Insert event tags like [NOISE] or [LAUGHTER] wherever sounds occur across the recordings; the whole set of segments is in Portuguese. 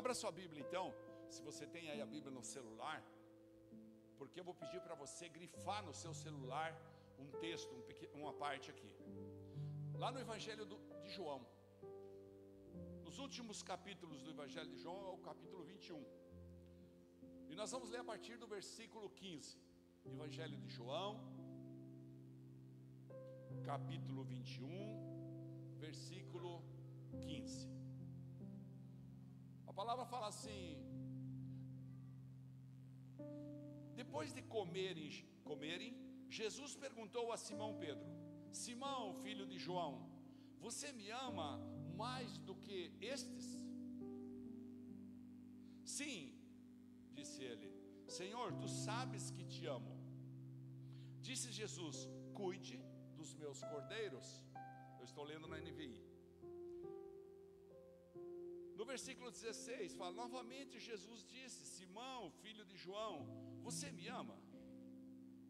Abra sua Bíblia então, se você tem aí a Bíblia no celular, porque eu vou pedir para você grifar no seu celular um texto, um pequeno, uma parte aqui. Lá no Evangelho do, de João, nos últimos capítulos do Evangelho de João, é o capítulo 21. E nós vamos ler a partir do versículo 15. Evangelho de João, capítulo 21, versículo 15. A palavra fala assim: Depois de comerem, comerem, Jesus perguntou a Simão Pedro: Simão, filho de João, você me ama mais do que estes? Sim, disse ele, Senhor, tu sabes que te amo. Disse Jesus: Cuide dos meus cordeiros. Eu estou lendo na NVI. No versículo 16 fala: Novamente Jesus disse: Simão, filho de João, você me ama?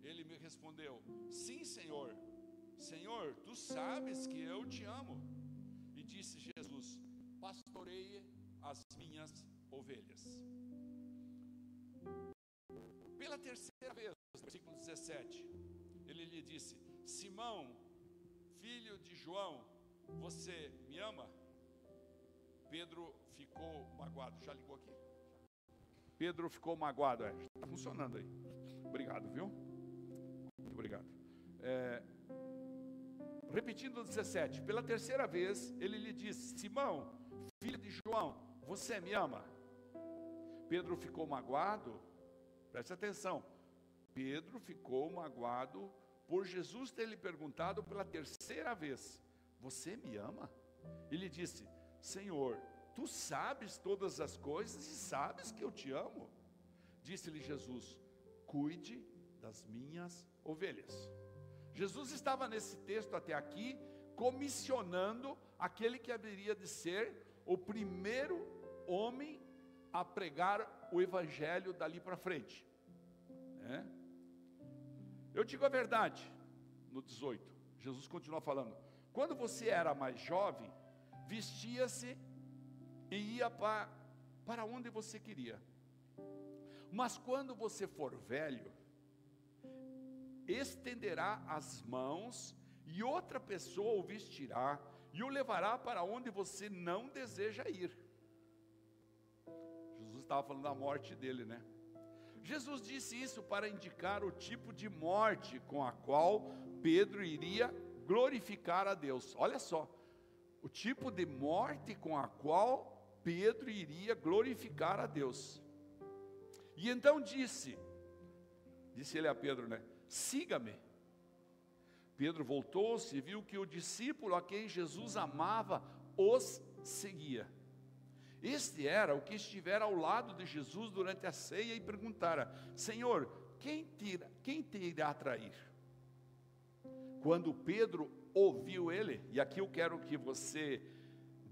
Ele me respondeu: Sim, Senhor. Senhor, tu sabes que eu te amo. E disse Jesus: Pastoreie as minhas ovelhas. Pela terceira vez, versículo 17, ele lhe disse: Simão, filho de João, você me ama? Pedro ficou magoado. Já ligou aqui? Pedro ficou magoado. É, está funcionando aí. Obrigado, viu? Muito obrigado. É, repetindo 17, pela terceira vez, ele lhe disse: Simão, filho de João, você me ama? Pedro ficou magoado. Preste atenção. Pedro ficou magoado por Jesus ter lhe perguntado pela terceira vez: Você me ama? Ele disse: Senhor, tu sabes todas as coisas e sabes que eu te amo. Disse-lhe Jesus: Cuide das minhas ovelhas. Jesus estava nesse texto até aqui comissionando aquele que haveria de ser o primeiro homem a pregar o evangelho dali para frente. É? Eu digo a verdade, no 18, Jesus continua falando: quando você era mais jovem, vestia-se e ia para, para onde você queria. Mas quando você for velho, estenderá as mãos e outra pessoa o vestirá e o levará para onde você não deseja ir. Jesus estava falando da morte dele, né? Jesus disse isso para indicar o tipo de morte com a qual Pedro iria glorificar a Deus. Olha só, o tipo de morte com a qual Pedro iria glorificar a Deus. E então disse, disse ele a Pedro, né? Siga-me. Pedro voltou-se e viu que o discípulo a quem Jesus amava os seguia. Este era o que estivera ao lado de Jesus durante a ceia e perguntara: Senhor, quem te, quem te irá trair? Quando Pedro ouviu ele, e aqui eu quero que você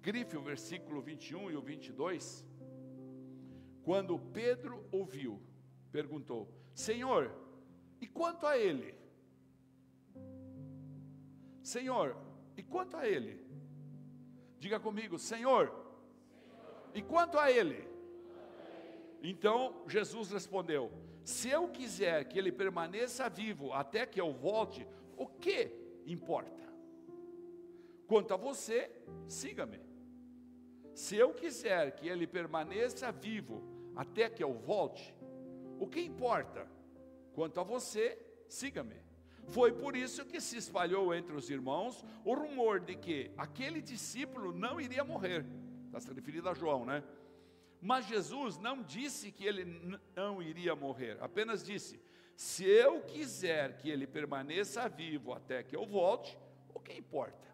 grife o versículo 21 e o 22. Quando Pedro ouviu, perguntou: Senhor, e quanto a ele? Senhor, e quanto a ele? Diga comigo, Senhor, e quanto a ele? Então Jesus respondeu: Se eu quiser que ele permaneça vivo até que eu volte, o que importa? Quanto a você, siga-me. Se eu quiser que ele permaneça vivo até que eu volte, o que importa? Quanto a você, siga-me. Foi por isso que se espalhou entre os irmãos o rumor de que aquele discípulo não iria morrer. Está se referindo a João, né? Mas Jesus não disse que ele não iria morrer, apenas disse: se eu quiser que ele permaneça vivo até que eu volte, o que importa?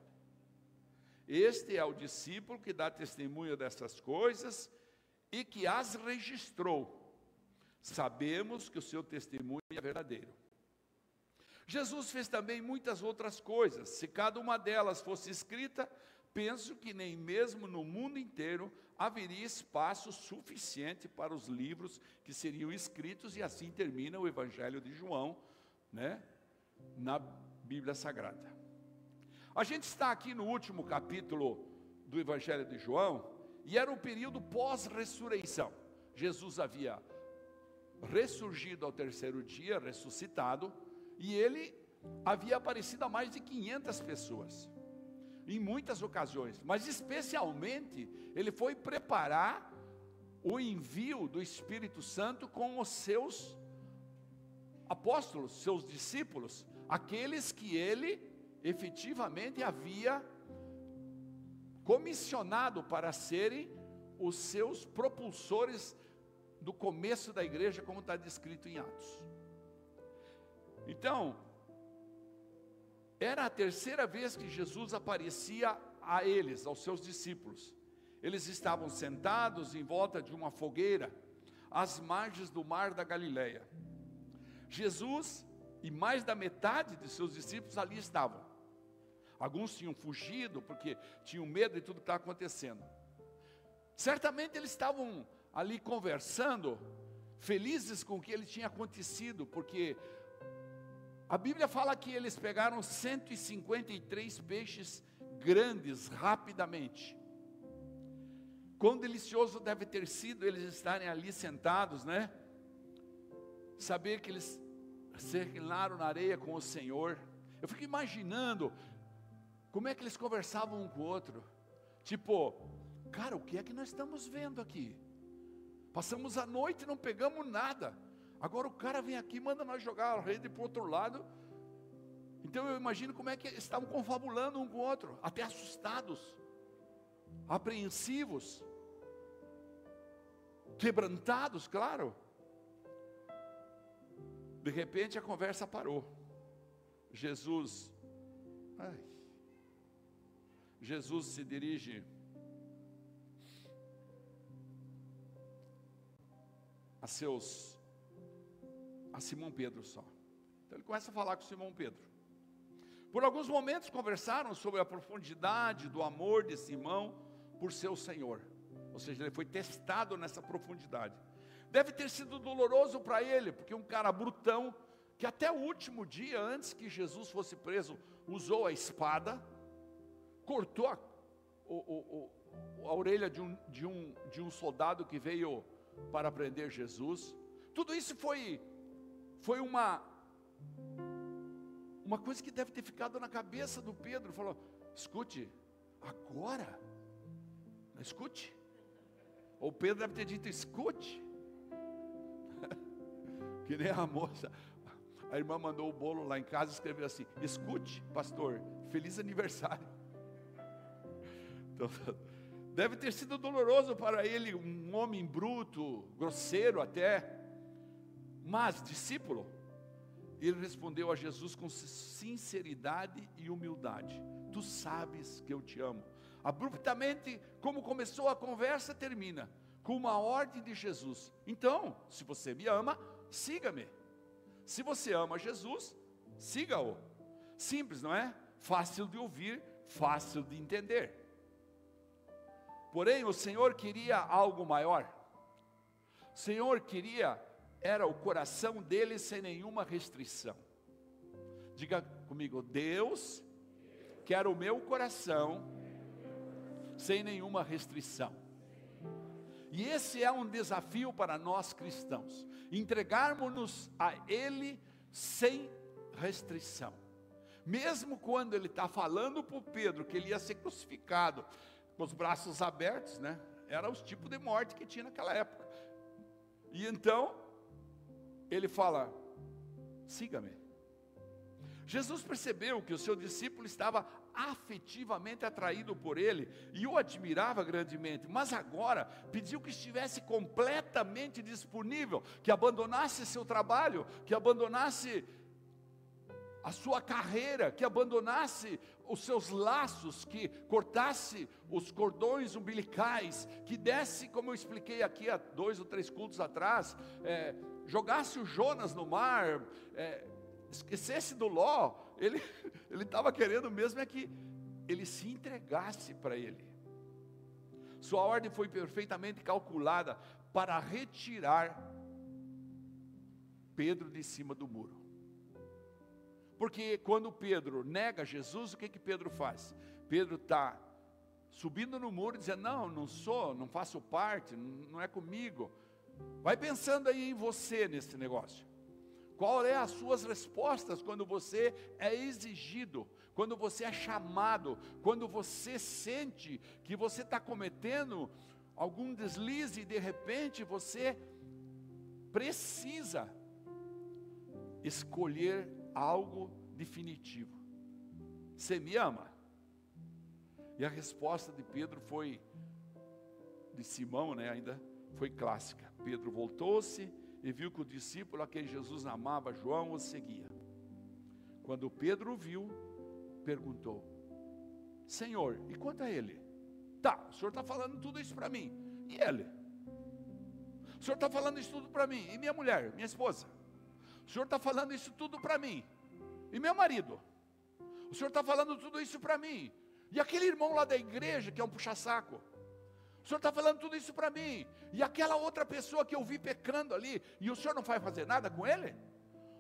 Este é o discípulo que dá testemunho dessas coisas e que as registrou. Sabemos que o seu testemunho é verdadeiro. Jesus fez também muitas outras coisas. Se cada uma delas fosse escrita, penso que nem mesmo no mundo inteiro haveria espaço suficiente para os livros que seriam escritos, e assim termina o Evangelho de João, né, na Bíblia Sagrada. A gente está aqui no último capítulo do Evangelho de João, E era o período pós-ressurreição. Jesus havia ressurgido ao terceiro dia, ressuscitado, e ele havia aparecido a mais de 500 pessoas, em muitas ocasiões, mas especialmente ele foi preparar o envio do Espírito Santo com os seus apóstolos, seus discípulos, aqueles que ele efetivamente havia comissionado para serem os seus propulsores do começo da igreja, como está descrito em Atos. Então, era a terceira vez que Jesus aparecia a eles, aos seus discípulos. Eles estavam sentados em volta de uma fogueira, às margens do mar da Galileia. Jesus e mais da metade de seus discípulos ali estavam. Alguns tinham fugido porque tinham medo de tudo que estava acontecendo. Certamente eles estavam ali conversando, felizes com o que ele tinha acontecido, porque a Bíblia fala que eles pegaram 153 peixes grandes recapidamente. Quão delicioso deve ter sido eles estarem ali sentados, né? Saber que eles se reclinaram na areia com o Senhor. Eu fico imaginando como é que eles conversavam um com o outro. Tipo, cara, o que é que nós estamos vendo aqui? Passamos a noite e não pegamos nada. Agora o cara vem aqui manda nós jogar a rede para o outro lado. Então eu imagino como é que estavam confabulando um com o outro, até assustados, apreensivos, quebrantados, claro. De repente a conversa parou. Jesus, ai, Jesus se dirige a seus a Simão Pedro só. Então ele começa a falar com Simão Pedro. Por alguns momentos conversaram sobre a profundidade do amor de Simão por seu Senhor. Ou seja, ele foi testado nessa profundidade. Deve ter sido doloroso para ele, porque um cara brutão, que até o último dia, antes que Jesus fosse preso, usou a espada, cortou a, o, o, a orelha de um, de, um, de um soldado que veio para prender Jesus. Tudo isso foi foi uma uma coisa que deve ter ficado na cabeça do Pedro. Falou: escute, agora, escute. Ou Pedro deve ter dito: escute. [LAUGHS] que nem a moça. A irmã mandou o bolo lá em casa e escreveu assim: escute, pastor, feliz aniversário. Então, [LAUGHS] Deve ter sido doloroso para ele, um homem bruto, grosseiro até, mas discípulo. Ele respondeu a Jesus com sinceridade e humildade: Tu sabes que eu te amo. Abruptamente, como começou a conversa, termina com uma ordem de Jesus. Então, se você me ama, siga-me. Se você ama Jesus, siga-o. Simples, não é? Fácil de ouvir, fácil de entender. Porém, o Senhor queria algo maior. O Senhor queria, era o coração dele sem nenhuma restrição. Diga comigo, Deus quer o meu coração sem nenhuma restrição. E esse é um desafio para nós cristãos, entregarmos-nos a Ele sem restrição. Mesmo quando ele está falando para Pedro que ele ia ser crucificado, com os braços abertos, né? Era os tipos de morte que tinha naquela época. E então, ele fala: siga-me. Jesus percebeu que o seu discípulo estava afetivamente atraído por ele e o admirava grandemente, mas agora pediu que estivesse completamente disponível, que abandonasse seu trabalho, que abandonasse a sua carreira, que abandonasse os seus laços, que cortasse os cordões umbilicais, que desse, como eu expliquei aqui há dois ou três cultos atrás, é, jogasse o Jonas no mar, é, esquecesse do Ló, ele [LAUGHS] estava querendo mesmo é que ele se entregasse para ele. Sua ordem foi perfeitamente calculada para retirar Pedro de cima do muro. Porque quando Pedro nega Jesus, o que que Pedro faz? Pedro está subindo no muro e dizendo: Não, não sou, não faço parte, não é comigo. Vai pensando aí em você nesse negócio. Qual é as suas respostas quando você é exigido, quando você é chamado, quando você sente que você está cometendo algum deslize e de repente você precisa escolher algo definitivo. Você me ama? E a resposta de Pedro foi, de Simão, né, ainda foi clássica. Pedro voltou-se e viu que o discípulo a quem Jesus amava, João, o seguia. Quando Pedro viu, perguntou: Senhor, e quanto a ele? Tá, o senhor está falando tudo isso para mim. E ele? O senhor está falando isso tudo para mim. E minha mulher, minha esposa? O senhor está falando isso tudo para mim. E meu marido? O senhor está falando tudo isso para mim. E aquele irmão lá da igreja, que é um puxa-saco? O senhor está falando tudo isso para mim. E aquela outra pessoa que eu vi pecando ali, e o senhor não vai fazer nada com ele?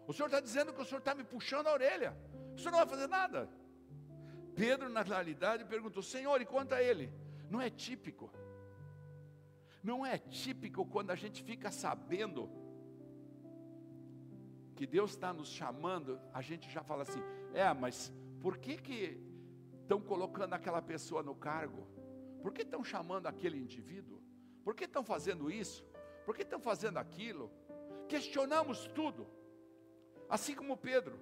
O senhor está dizendo que o senhor está me puxando a orelha. O senhor não vai fazer nada. Pedro, na realidade, perguntou: Senhor, e quanto a ele? Não é típico. Não é típico quando a gente fica sabendo que Deus está nos chamando, a gente já fala assim: é, mas por que que estão colocando aquela pessoa no cargo? Por que estão chamando aquele indivíduo? Por que estão fazendo isso? Por que estão fazendo aquilo? Questionamos tudo. Assim como Pedro,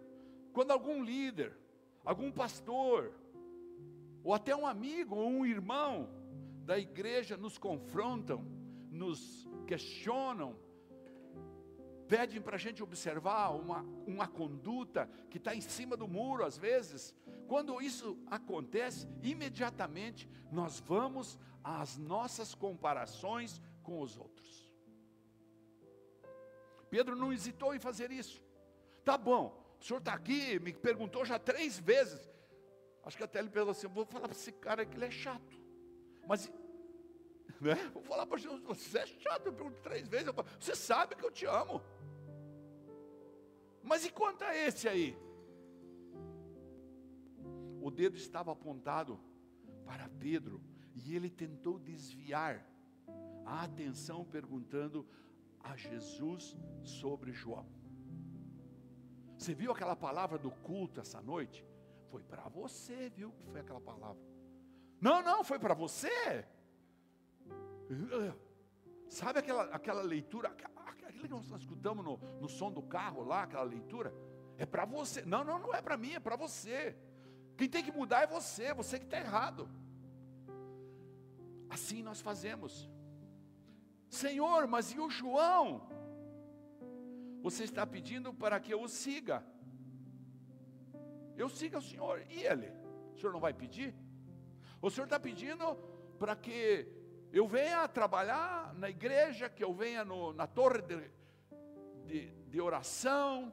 quando algum líder, algum pastor, ou até um amigo ou um irmão da igreja nos confrontam, nos questionam, pedem para a gente observar uma, uma conduta que está em cima do muro, às vezes. Quando isso acontece, imediatamente nós vamos às nossas comparações com os outros. Pedro não hesitou em fazer isso. Tá bom, o senhor está aqui, me perguntou já três vezes. Acho que até ele pensou assim: vou falar para esse cara que ele é chato. Mas né? Vou falar para Jesus, você é chato, eu pergunto três vezes, eu falo, você sabe que eu te amo. Mas e quanto a esse aí? O dedo estava apontado para Pedro e ele tentou desviar a atenção perguntando a Jesus sobre João. Você viu aquela palavra do culto essa noite? Foi para você, viu que foi aquela palavra? Não, não, foi para você. Sabe aquela, aquela leitura, aquilo que nós escutamos no, no som do carro lá, aquela leitura? É para você. Não, não, não é para mim, é para você. Quem tem que mudar é você, você que está errado. Assim nós fazemos. Senhor, mas e o João? Você está pedindo para que eu o siga. Eu siga o Senhor. E ele? O Senhor não vai pedir? O Senhor está pedindo para que eu venha trabalhar na igreja, que eu venha no, na torre de, de, de oração.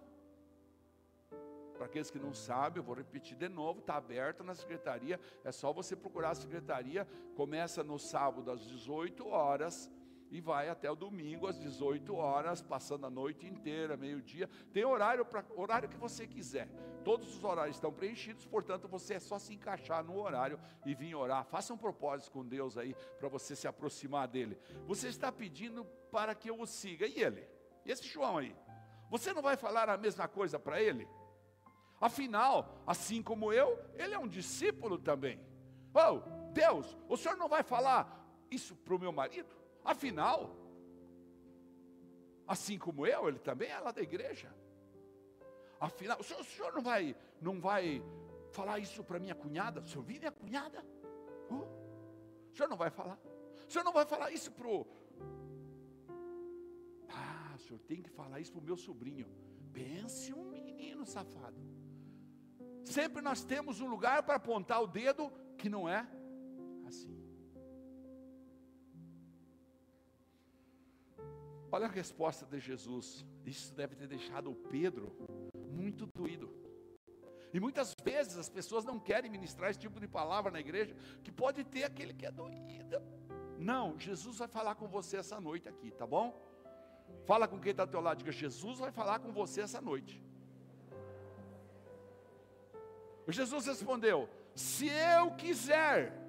Para aqueles que não sabem, eu vou repetir de novo, está aberta na secretaria, é só você procurar a secretaria, começa no sábado às 18 horas, e vai até o domingo às 18 horas, passando a noite inteira, meio-dia. Tem horário para horário que você quiser. Todos os horários estão preenchidos, portanto, você é só se encaixar no horário e vir orar. Faça um propósito com Deus aí para você se aproximar dele. Você está pedindo para que eu o siga. E ele? E esse João aí? Você não vai falar a mesma coisa para ele? Afinal, assim como eu, ele é um discípulo também. Oh, Deus, o senhor não vai falar isso para o meu marido? Afinal, assim como eu, ele também é lá da igreja. Afinal, o senhor, o senhor não vai, não vai falar isso para minha cunhada? O senhor viu minha cunhada? Uh, o senhor não vai falar? O senhor não vai falar isso para o. Ah, o senhor tem que falar isso para o meu sobrinho. Pense um menino safado. Sempre nós temos um lugar para apontar o dedo que não é assim. Olha a resposta de Jesus. Isso deve ter deixado o Pedro muito doído. E muitas vezes as pessoas não querem ministrar esse tipo de palavra na igreja, que pode ter aquele que é doído. Não, Jesus vai falar com você essa noite aqui, tá bom? Fala com quem está ao teu lado, diga: Jesus vai falar com você essa noite. Jesus respondeu: Se eu quiser,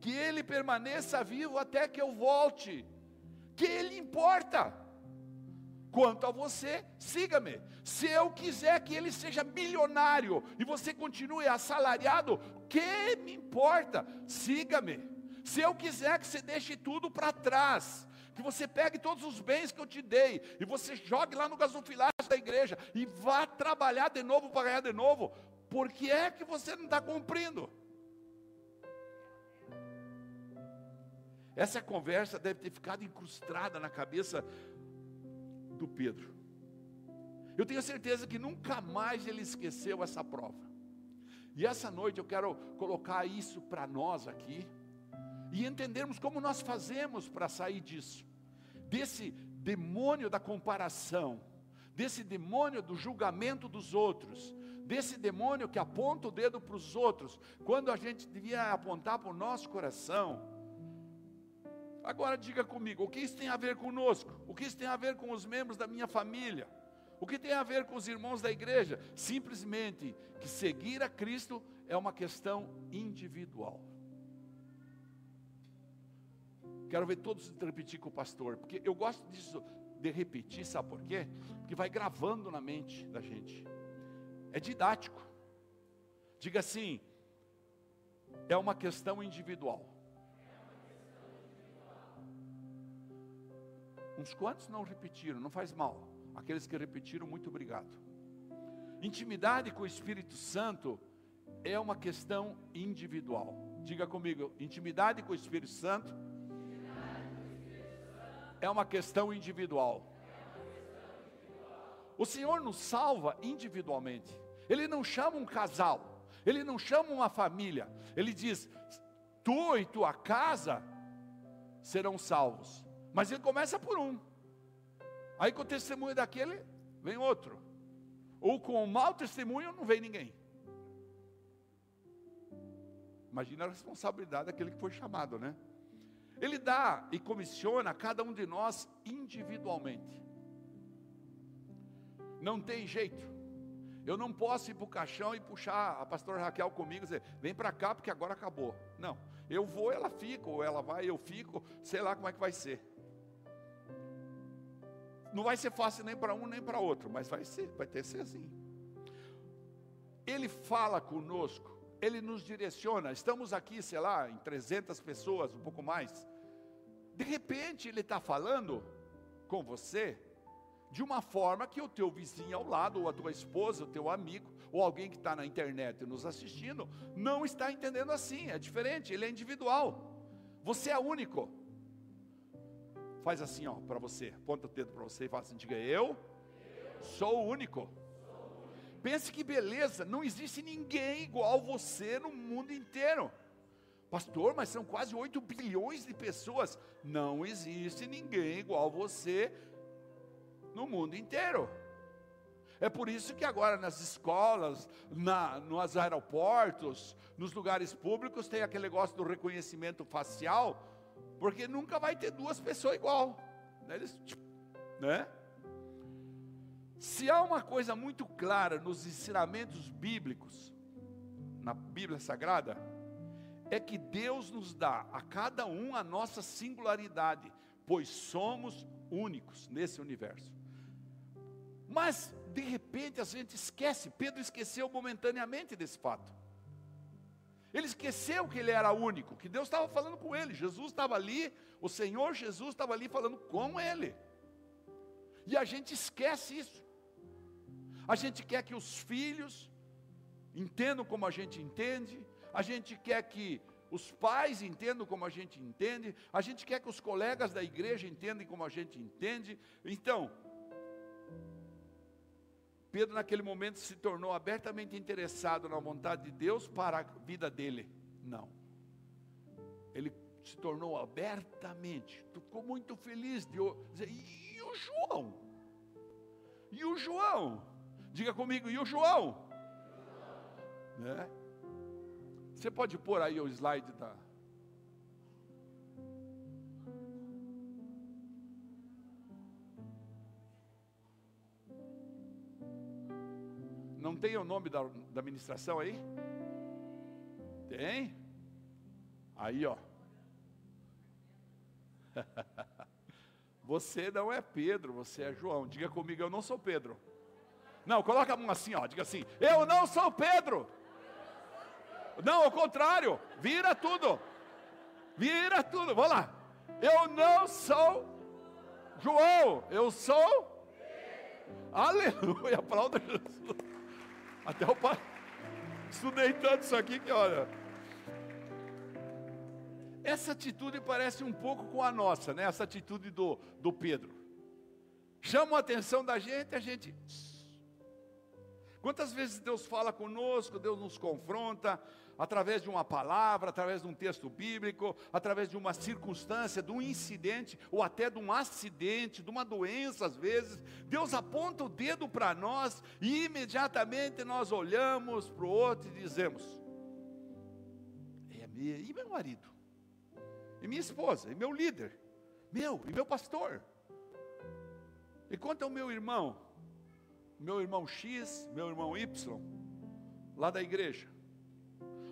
que ele permaneça vivo até que eu volte, que ele importa. Quanto a você, siga-me. Se eu quiser que ele seja milionário e você continue assalariado, que me importa? Siga-me. Se eu quiser que você deixe tudo para trás, que você pegue todos os bens que eu te dei e você jogue lá no gasofilácio da igreja e vá trabalhar de novo para ganhar de novo, por que é que você não está cumprindo? Essa conversa deve ter ficado incrustada na cabeça do Pedro. Eu tenho certeza que nunca mais ele esqueceu essa prova. E essa noite eu quero colocar isso para nós aqui e entendermos como nós fazemos para sair disso, desse demônio da comparação, desse demônio do julgamento dos outros, desse demônio que aponta o dedo para os outros, quando a gente devia apontar para o nosso coração. Agora diga comigo, o que isso tem a ver conosco? O que isso tem a ver com os membros da minha família? O que tem a ver com os irmãos da igreja? Simplesmente que seguir a Cristo é uma questão individual. Quero ver todos repetir com o pastor, porque eu gosto disso de repetir, sabe por quê? Porque vai gravando na mente da gente. É didático. Diga assim: é uma questão individual. Uns quantos não repetiram, não faz mal. Aqueles que repetiram, muito obrigado. Intimidade com o Espírito Santo é uma questão individual. Diga comigo, intimidade com o Espírito Santo é uma questão individual. O Senhor nos salva individualmente. Ele não chama um casal, ele não chama uma família. Ele diz: Tu e tua casa serão salvos. Mas ele começa por um. Aí com o testemunho daquele, vem outro. Ou com o mau testemunho, não vem ninguém. Imagina a responsabilidade daquele que foi chamado, né? Ele dá e comissiona cada um de nós individualmente. Não tem jeito. Eu não posso ir para o caixão e puxar a pastora Raquel comigo e dizer, vem para cá porque agora acabou. Não, eu vou, ela fica, ou ela vai, eu fico, sei lá como é que vai ser. Não vai ser fácil nem para um nem para outro, mas vai ser, vai ter que ser assim. Ele fala conosco, ele nos direciona. Estamos aqui, sei lá, em 300 pessoas, um pouco mais. De repente ele está falando com você de uma forma que o teu vizinho ao lado, ou a tua esposa, o teu amigo, ou alguém que está na internet nos assistindo, não está entendendo assim, é diferente, ele é individual. Você é único. Faz assim, ó, para você, aponta o dedo para você e fala assim: diga, eu sou o único. Pense que beleza, não existe ninguém igual você no mundo inteiro. Pastor, mas são quase 8 bilhões de pessoas. Não existe ninguém igual você no mundo inteiro. É por isso que agora nas escolas, na, nos aeroportos, nos lugares públicos tem aquele negócio do reconhecimento facial, porque nunca vai ter duas pessoas igual. Né? Eles, né? Se há uma coisa muito clara nos ensinamentos bíblicos, na Bíblia Sagrada, é que Deus nos dá a cada um a nossa singularidade, pois somos únicos nesse universo. Mas, de repente, a gente esquece, Pedro esqueceu momentaneamente desse fato. Ele esqueceu que ele era único, que Deus estava falando com ele, Jesus estava ali, o Senhor Jesus estava ali falando com ele. E a gente esquece isso. A gente quer que os filhos entendam como a gente entende, a gente quer que os pais entendam como a gente entende, a gente quer que os colegas da igreja entendam como a gente entende. Então, Pedro, naquele momento, se tornou abertamente interessado na vontade de Deus para a vida dele. Não. Ele se tornou abertamente, ficou muito feliz de dizer, e o João? E o João? Diga comigo, e o João? Né? Você pode pôr aí o slide da. Não tem o nome da, da administração aí? Tem? Aí, ó. [LAUGHS] Você não é Pedro, você é João. Diga comigo, eu não sou Pedro. Não, coloca a mão assim, ó. Diga assim: Eu não sou Pedro. Não, ao contrário, vira tudo. Vira tudo. Vamos lá. Eu não sou João, eu sou. Aleluia, aplauda Jesus. Até o pai. Estudei tanto isso aqui que olha. Essa atitude parece um pouco com a nossa, né? Essa atitude do, do Pedro. Chama a atenção da gente, a gente. Quantas vezes Deus fala conosco, Deus nos confronta, através de uma palavra, através de um texto bíblico, através de uma circunstância, de um incidente, ou até de um acidente, de uma doença, às vezes, Deus aponta o dedo para nós e imediatamente nós olhamos para o outro e dizemos: É e meu marido? E minha esposa? E meu líder? Meu, e meu pastor? E quanto ao meu irmão? Meu irmão X, meu irmão Y, lá da igreja?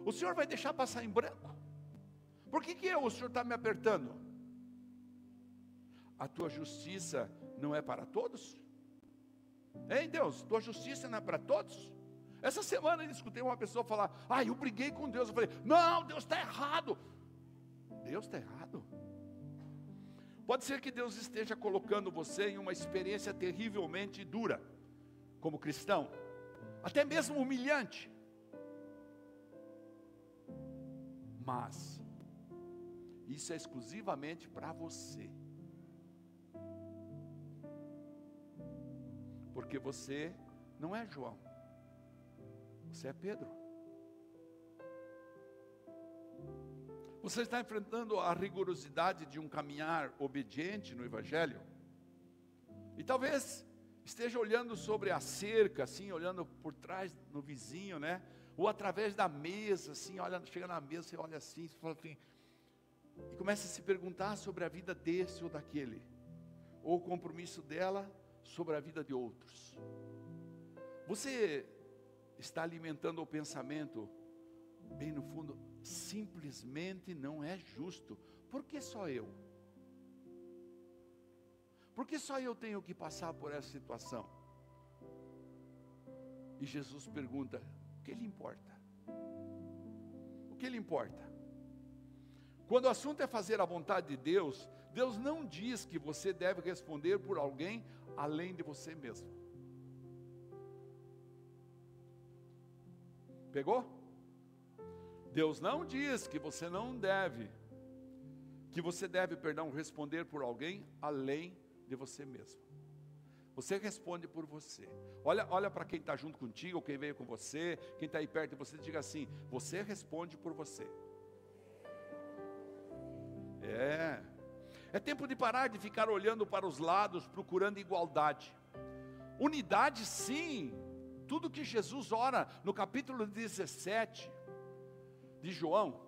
O Senhor vai deixar passar em branco? Por que, que eu, o Senhor está me apertando? A tua justiça não é para todos? Hein, Deus? Tua justiça não é para todos? Essa semana eu escutei uma pessoa falar: Ah, eu briguei com Deus. Eu falei: Não, Deus está errado. Deus está errado. Pode ser que Deus esteja colocando você em uma experiência terrivelmente dura, como cristão, até mesmo humilhante. Mas, isso é exclusivamente para você. Porque você não é João, você é Pedro. Você está enfrentando a rigorosidade de um caminhar obediente no Evangelho? E talvez esteja olhando sobre a cerca, assim, olhando por trás no vizinho, né? Ou através da mesa, assim, olha, chega na mesa, você olha assim, você fala assim, e começa a se perguntar sobre a vida desse ou daquele, ou o compromisso dela sobre a vida de outros. Você está alimentando o pensamento, bem no fundo, simplesmente não é justo. Por que só eu? Por que só eu tenho que passar por essa situação? E Jesus pergunta: que lhe importa? O que lhe importa? Quando o assunto é fazer a vontade de Deus, Deus não diz que você deve responder por alguém além de você mesmo. Pegou? Deus não diz que você não deve, que você deve, perdão, responder por alguém além de você mesmo. Você responde por você. Olha, olha para quem está junto contigo, quem veio com você, quem está aí perto de você, diga assim: você responde por você. É. É tempo de parar de ficar olhando para os lados, procurando igualdade. Unidade, sim. Tudo que Jesus ora no capítulo 17 de João,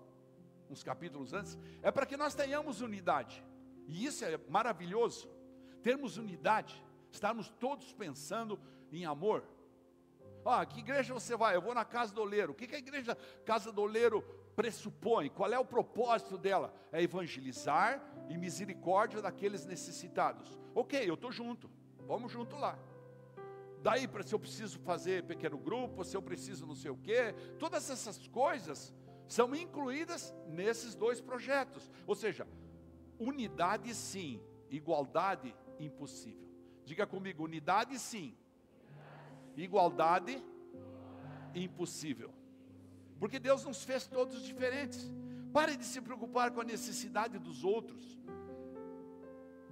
uns capítulos antes, é para que nós tenhamos unidade. E isso é maravilhoso. Termos unidade estarmos todos pensando em amor. Ah, que igreja você vai? Eu vou na casa do oleiro. O que, que a igreja casa do oleiro pressupõe? Qual é o propósito dela? É evangelizar e misericórdia daqueles necessitados. Ok, eu estou junto. Vamos junto lá. Daí, para se eu preciso fazer pequeno grupo, se eu preciso não sei o quê, todas essas coisas são incluídas nesses dois projetos. Ou seja, unidade sim, igualdade impossível. Diga comigo, unidade sim. Igualdade impossível. Porque Deus nos fez todos diferentes. Pare de se preocupar com a necessidade dos outros.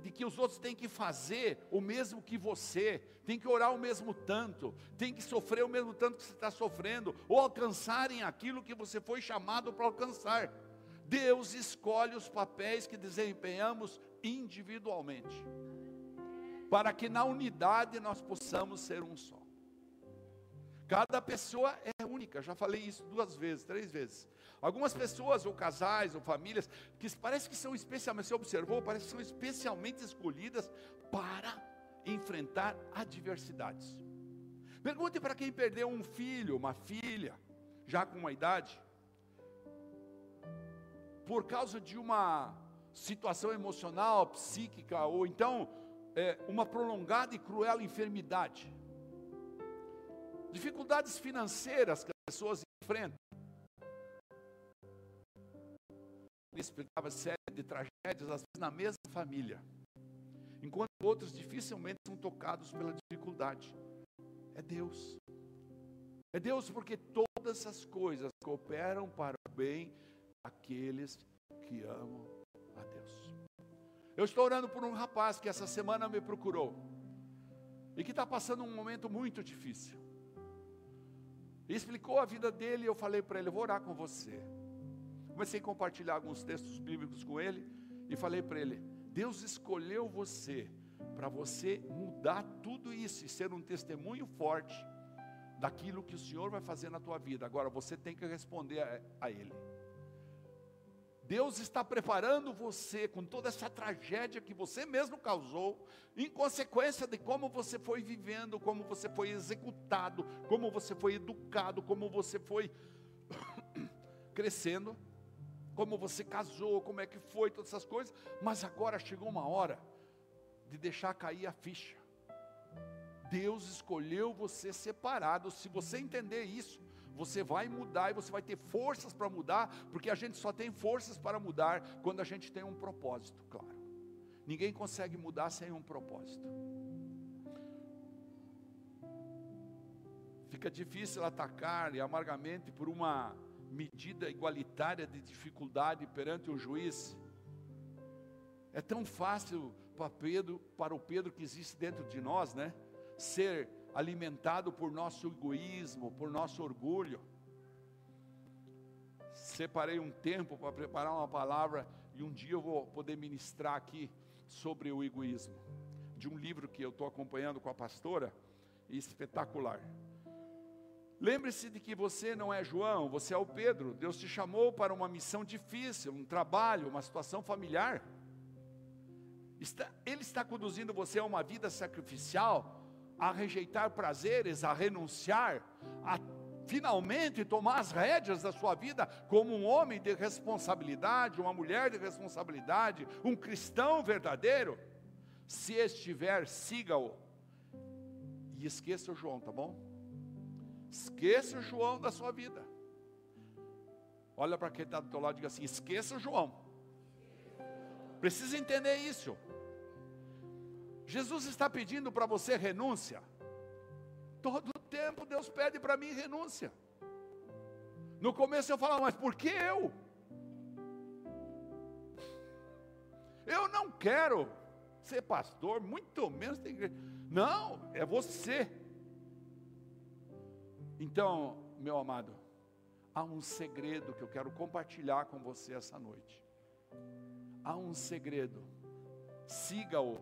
De que os outros têm que fazer o mesmo que você, tem que orar o mesmo tanto, tem que sofrer o mesmo tanto que você está sofrendo, ou alcançarem aquilo que você foi chamado para alcançar. Deus escolhe os papéis que desempenhamos individualmente para que na unidade nós possamos ser um só. Cada pessoa é única, já falei isso duas vezes, três vezes. Algumas pessoas, ou casais, ou famílias, que parece que são especialmente, você observou, parece que são especialmente escolhidas para enfrentar adversidades. Pergunte para quem perdeu um filho, uma filha, já com uma idade, por causa de uma situação emocional, psíquica, ou então é, uma prolongada e cruel enfermidade. Dificuldades financeiras que as pessoas enfrentam. Ele explicava série de tragédias, às vezes na mesma família. Enquanto outros dificilmente são tocados pela dificuldade. É Deus. É Deus porque todas as coisas cooperam para o bem daqueles que amam. Eu estou orando por um rapaz que essa semana me procurou e que está passando um momento muito difícil. E explicou a vida dele e eu falei para ele: eu vou orar com você. Comecei a compartilhar alguns textos bíblicos com ele e falei para ele: Deus escolheu você para você mudar tudo isso e ser um testemunho forte daquilo que o Senhor vai fazer na tua vida. Agora você tem que responder a, a Ele. Deus está preparando você com toda essa tragédia que você mesmo causou, em consequência de como você foi vivendo, como você foi executado, como você foi educado, como você foi [COUGHS] crescendo, como você casou, como é que foi, todas essas coisas, mas agora chegou uma hora de deixar cair a ficha. Deus escolheu você separado. Se você entender isso, você vai mudar e você vai ter forças para mudar, porque a gente só tem forças para mudar quando a gente tem um propósito, claro. Ninguém consegue mudar sem um propósito. Fica difícil atacar e amargamente por uma medida igualitária de dificuldade perante o juiz. É tão fácil para Pedro, para o Pedro que existe dentro de nós, né? ser alimentado por nosso egoísmo, por nosso orgulho. Separei um tempo para preparar uma palavra e um dia eu vou poder ministrar aqui sobre o egoísmo, de um livro que eu estou acompanhando com a pastora, espetacular. Lembre-se de que você não é João, você é o Pedro. Deus te chamou para uma missão difícil, um trabalho, uma situação familiar. Ele está conduzindo você a uma vida sacrificial, a rejeitar prazeres, a renunciar, a finalmente tomar as rédeas da sua vida como um homem de responsabilidade, uma mulher de responsabilidade, um cristão verdadeiro, se estiver, siga-o. E esqueça o João, tá bom? Esqueça o João da sua vida. Olha para quem está do teu lado e diga assim: esqueça o João. Precisa entender isso. Jesus está pedindo para você renúncia. Todo tempo Deus pede para mim renúncia. No começo eu falava, mas por que eu? Eu não quero ser pastor, muito menos ter igreja. Não, é você. Então, meu amado, há um segredo que eu quero compartilhar com você essa noite. Há um segredo. Siga-o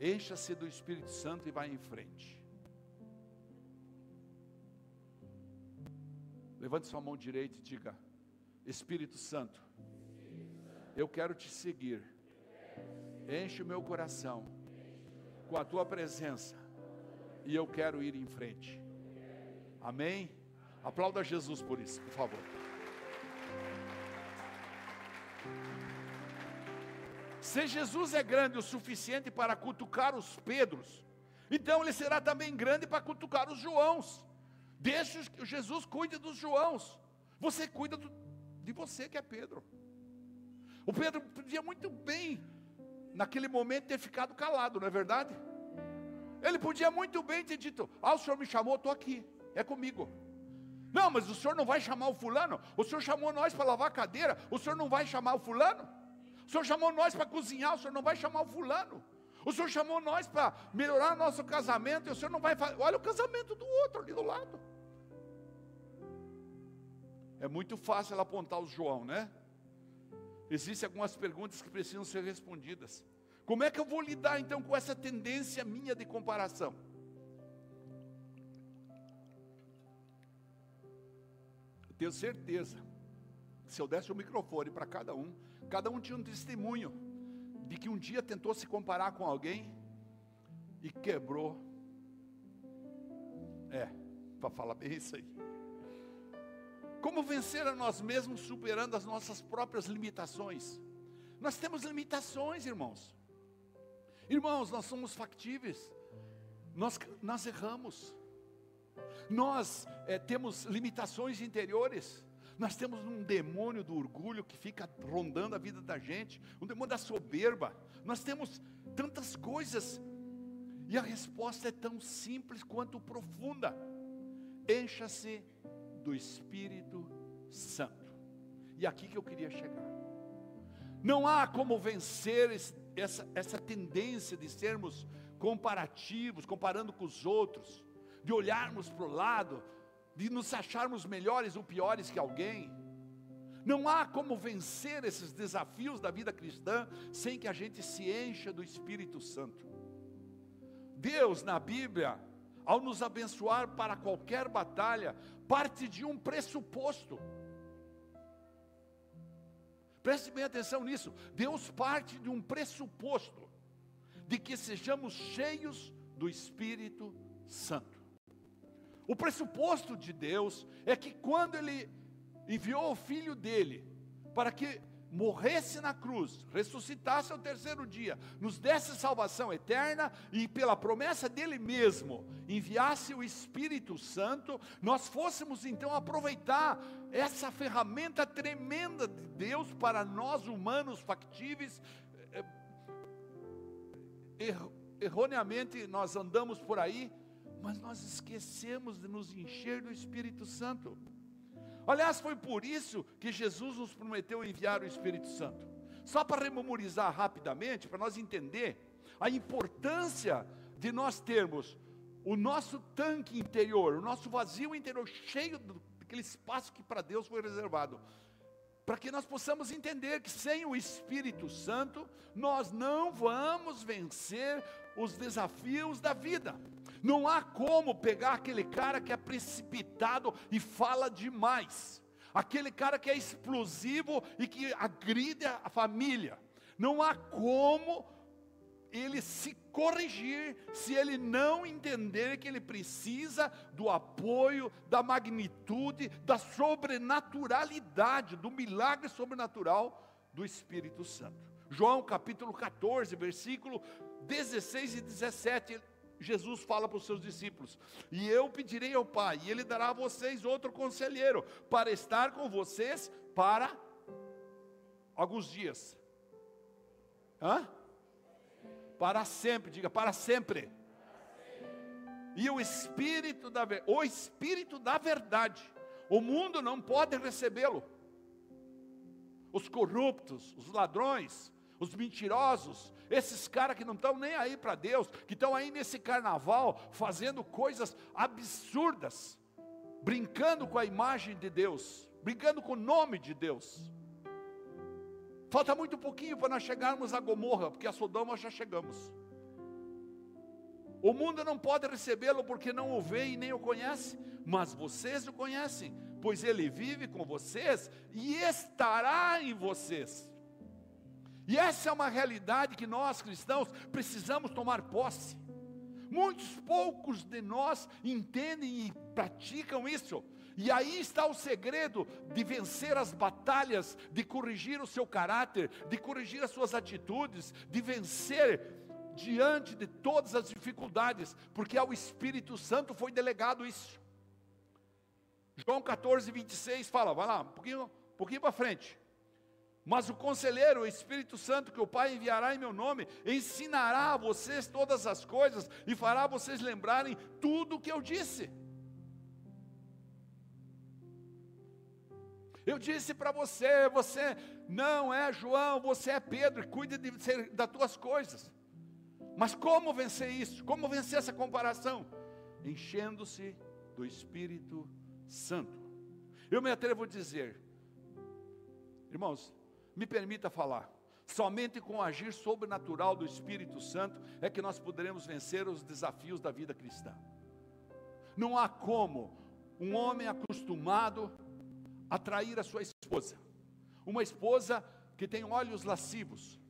Encha-se do Espírito Santo e vai em frente. Levante sua mão direita e diga: Espírito Santo, eu quero te seguir. Enche o meu coração com a tua presença e eu quero ir em frente. Amém? Aplauda Jesus por isso, por favor. Se Jesus é grande o suficiente para cutucar os Pedros, então ele será também grande para cutucar os Joãos. Deixa Jesus cuide dos Joãos. Você cuida do, de você que é Pedro. O Pedro podia muito bem, naquele momento, ter ficado calado, não é verdade? Ele podia muito bem ter dito: Ah, o senhor me chamou, estou aqui, é comigo. Não, mas o senhor não vai chamar o fulano? O senhor chamou nós para lavar a cadeira, o senhor não vai chamar o fulano? O Senhor chamou nós para cozinhar, o Senhor não vai chamar o fulano. O Senhor chamou nós para melhorar nosso casamento, e o Senhor não vai fazer. Olha o casamento do outro ali do lado. É muito fácil apontar o João, né? Existem algumas perguntas que precisam ser respondidas. Como é que eu vou lidar então com essa tendência minha de comparação? Eu tenho certeza, se eu desse o microfone para cada um, Cada um tinha um testemunho de que um dia tentou se comparar com alguém e quebrou. É, para falar bem isso aí. Como vencer a nós mesmos superando as nossas próprias limitações? Nós temos limitações, irmãos. Irmãos, nós somos factíveis, nós, nós erramos, nós é, temos limitações interiores, nós temos um demônio do orgulho que fica rondando a vida da gente, um demônio da soberba, nós temos tantas coisas, e a resposta é tão simples quanto profunda: encha-se do Espírito Santo. E aqui que eu queria chegar. Não há como vencer essa, essa tendência de sermos comparativos, comparando com os outros, de olharmos para o lado, de nos acharmos melhores ou piores que alguém. Não há como vencer esses desafios da vida cristã sem que a gente se encha do Espírito Santo. Deus, na Bíblia, ao nos abençoar para qualquer batalha, parte de um pressuposto. Preste bem atenção nisso. Deus parte de um pressuposto de que sejamos cheios do Espírito Santo. O pressuposto de Deus é que quando Ele enviou o Filho dele para que morresse na cruz, ressuscitasse ao terceiro dia, nos desse salvação eterna e pela promessa dele mesmo, enviasse o Espírito Santo, nós fôssemos então aproveitar essa ferramenta tremenda de Deus para nós humanos factíveis. Eh, erroneamente nós andamos por aí, mas nós esquecemos de nos encher do Espírito Santo. Aliás, foi por isso que Jesus nos prometeu enviar o Espírito Santo. Só para rememorizar rapidamente, para nós entender a importância de nós termos o nosso tanque interior, o nosso vazio interior cheio daquele espaço que para Deus foi reservado. Para que nós possamos entender que sem o Espírito Santo, nós não vamos vencer os desafios da vida. Não há como pegar aquele cara que é precipitado e fala demais, aquele cara que é explosivo e que agride a família. Não há como ele se corrigir se ele não entender que ele precisa do apoio, da magnitude, da sobrenaturalidade, do milagre sobrenatural do Espírito Santo. João capítulo 14, versículo 16 e 17, Jesus fala para os seus discípulos: E eu pedirei ao Pai, e Ele dará a vocês outro conselheiro, para estar com vocês para alguns dias. Hã? Para sempre, diga, para sempre. E o Espírito da o Espírito da verdade. O mundo não pode recebê-lo. Os corruptos, os ladrões, os mentirosos, esses caras que não estão nem aí para Deus, que estão aí nesse carnaval fazendo coisas absurdas, brincando com a imagem de Deus, brincando com o nome de Deus. Falta muito pouquinho para nós chegarmos a Gomorra, porque a Sodoma já chegamos. O mundo não pode recebê-lo porque não o vê e nem o conhece, mas vocês o conhecem, pois ele vive com vocês e estará em vocês. E essa é uma realidade que nós cristãos precisamos tomar posse. Muitos poucos de nós entendem e praticam isso. E aí está o segredo de vencer as batalhas, de corrigir o seu caráter, de corrigir as suas atitudes, de vencer diante de todas as dificuldades, porque ao Espírito Santo foi delegado isso. João 14, 26 fala, vai lá, um pouquinho, um pouquinho para frente. Mas o conselheiro, o Espírito Santo, que o Pai enviará em meu nome, ensinará a vocês todas as coisas e fará vocês lembrarem tudo o que eu disse. Eu disse para você, você não é João, você é Pedro, cuide de, das tuas coisas. Mas como vencer isso? Como vencer essa comparação? Enchendo-se do Espírito Santo. Eu me atrevo a dizer, irmãos, me permita falar. Somente com o agir sobrenatural do Espírito Santo é que nós poderemos vencer os desafios da vida cristã. Não há como um homem acostumado a trair a sua esposa, uma esposa que tem olhos lascivos,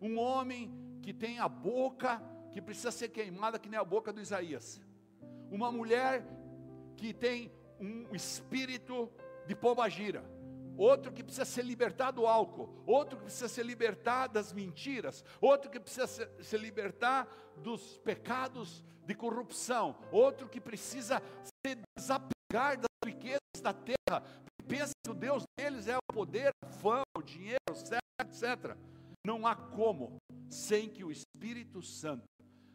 um homem que tem a boca que precisa ser queimada que nem a boca do Isaías, uma mulher que tem um espírito de pombagira, outro que precisa ser libertar do álcool, outro que precisa ser libertar das mentiras, outro que precisa se, libertar dos pecados de corrupção, outro que precisa se desapegar das riquezas da terra, pensa que o Deus deles é o poder, a fama, o dinheiro, etc. Não há como sem que o Espírito Santo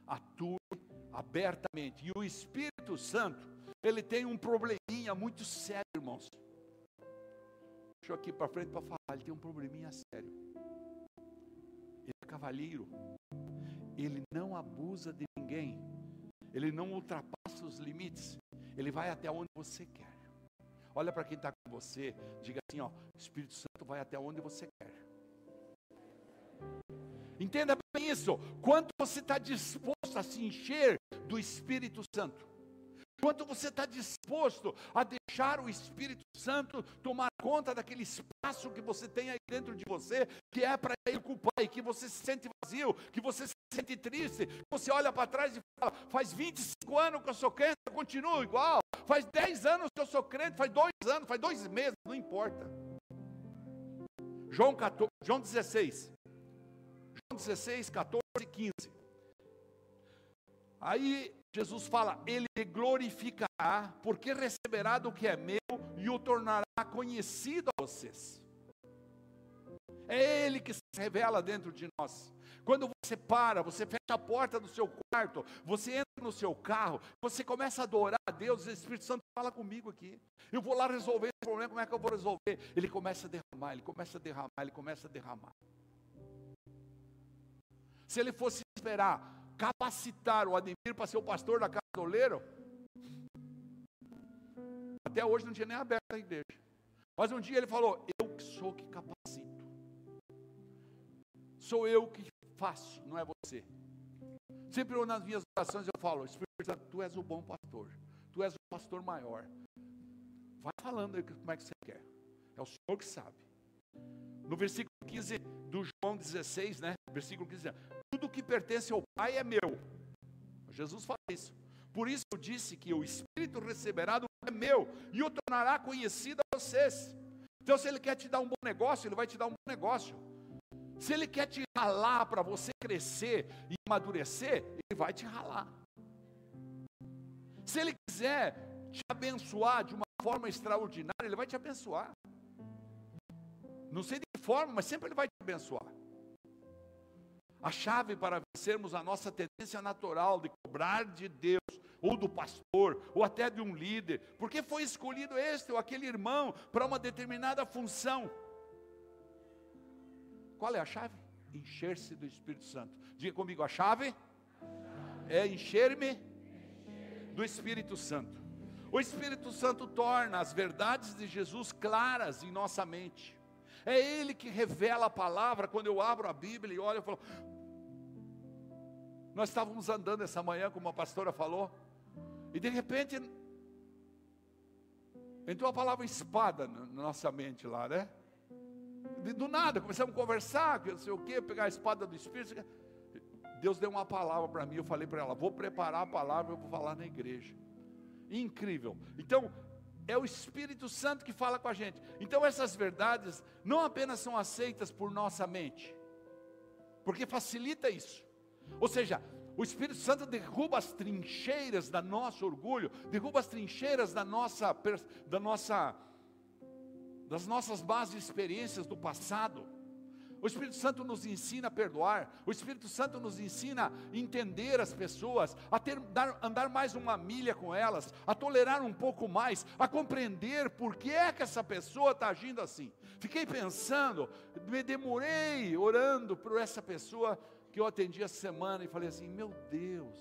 atue abertamente. E o Espírito Santo, ele tem um probleminha muito sério, irmãos. Eu aqui para frente para falar, ele tem um probleminha sério. Ele é cavalheiro. Ele não abusa de ninguém. Ele não ultrapassa os limites. Ele vai até onde você quer. Olha para quem está com você, diga assim: ó, o Espírito Santo vai até onde você quer. Entenda bem isso. Quanto você está disposto a se encher do Espírito Santo? Quanto você está disposto a deixar o Espírito Santo tomar conta daquele espaço que você tem aí dentro de você, que é para ele ocupar, e que você se sente vazio, que você se sente triste, que você olha para trás e fala: faz 25 anos que eu sou crente, eu continuo igual, faz 10 anos que eu sou crente, faz dois anos, faz dois meses, não importa. João, 14, João 16, João 16, 14 e 15. Aí Jesus fala: Ele glorificará, porque receberá do que é meu e o tornará conhecido a vocês. É Ele que se revela dentro de nós. Quando você para, você fecha a porta do seu quarto, você entra no seu carro, você começa a adorar a Deus, o Espírito Santo fala comigo aqui. Eu vou lá resolver esse problema, como é que eu vou resolver? Ele começa a derramar, ele começa a derramar, ele começa a derramar. Se ele fosse esperar capacitar o Ademir para ser o pastor da casa do oleiro, até hoje não tinha nem aberto a igreja. Mas um dia ele falou: Eu sou que capacito. Sou eu que faço, não é você. Sempre nas minhas orações eu falo: Espírito Santo, tu és o bom pastor. Tu és o pastor maior. Vai falando aí como é que você quer. É o Senhor que sabe. No versículo 15 do João 16, né? Versículo 15: Tudo que pertence ao Pai é meu. Jesus fala isso. Por isso eu disse que o Espírito receberá do é meu e o tornará conhecido a vocês. Então, se Ele quer te dar um bom negócio, Ele vai te dar um bom negócio. Se Ele quer te ralar para você crescer e amadurecer, Ele vai te ralar. Se Ele quiser te abençoar de uma forma extraordinária, Ele vai te abençoar. Não sei de que forma, mas sempre Ele vai te abençoar. A chave para vencermos a nossa tendência natural de cobrar de Deus, ou do pastor, ou até de um líder, porque foi escolhido este ou aquele irmão para uma determinada função. Qual é a chave? Encher-se do Espírito Santo. Diga comigo, a chave é encher-me do Espírito Santo. O Espírito Santo torna as verdades de Jesus claras em nossa mente. É Ele que revela a palavra. Quando eu abro a Bíblia e olho, eu falo. Nós estávamos andando essa manhã, como a pastora falou, e de repente entrou a palavra espada na nossa mente lá, né? Do nada, começamos a conversar, não sei o quê, pegar a espada do Espírito. Deus deu uma palavra para mim, eu falei para ela, vou preparar a palavra, eu vou falar na igreja. Incrível. Então, é o Espírito Santo que fala com a gente. Então essas verdades não apenas são aceitas por nossa mente, porque facilita isso. Ou seja, o Espírito Santo derruba as trincheiras da nosso orgulho, derruba as trincheiras da nossa, da nossa, das nossas bases de experiências do passado. O Espírito Santo nos ensina a perdoar. O Espírito Santo nos ensina a entender as pessoas, a ter, dar, andar mais uma milha com elas, a tolerar um pouco mais, a compreender por que é que essa pessoa está agindo assim. Fiquei pensando, me demorei orando por essa pessoa que eu atendi essa semana e falei assim: meu Deus,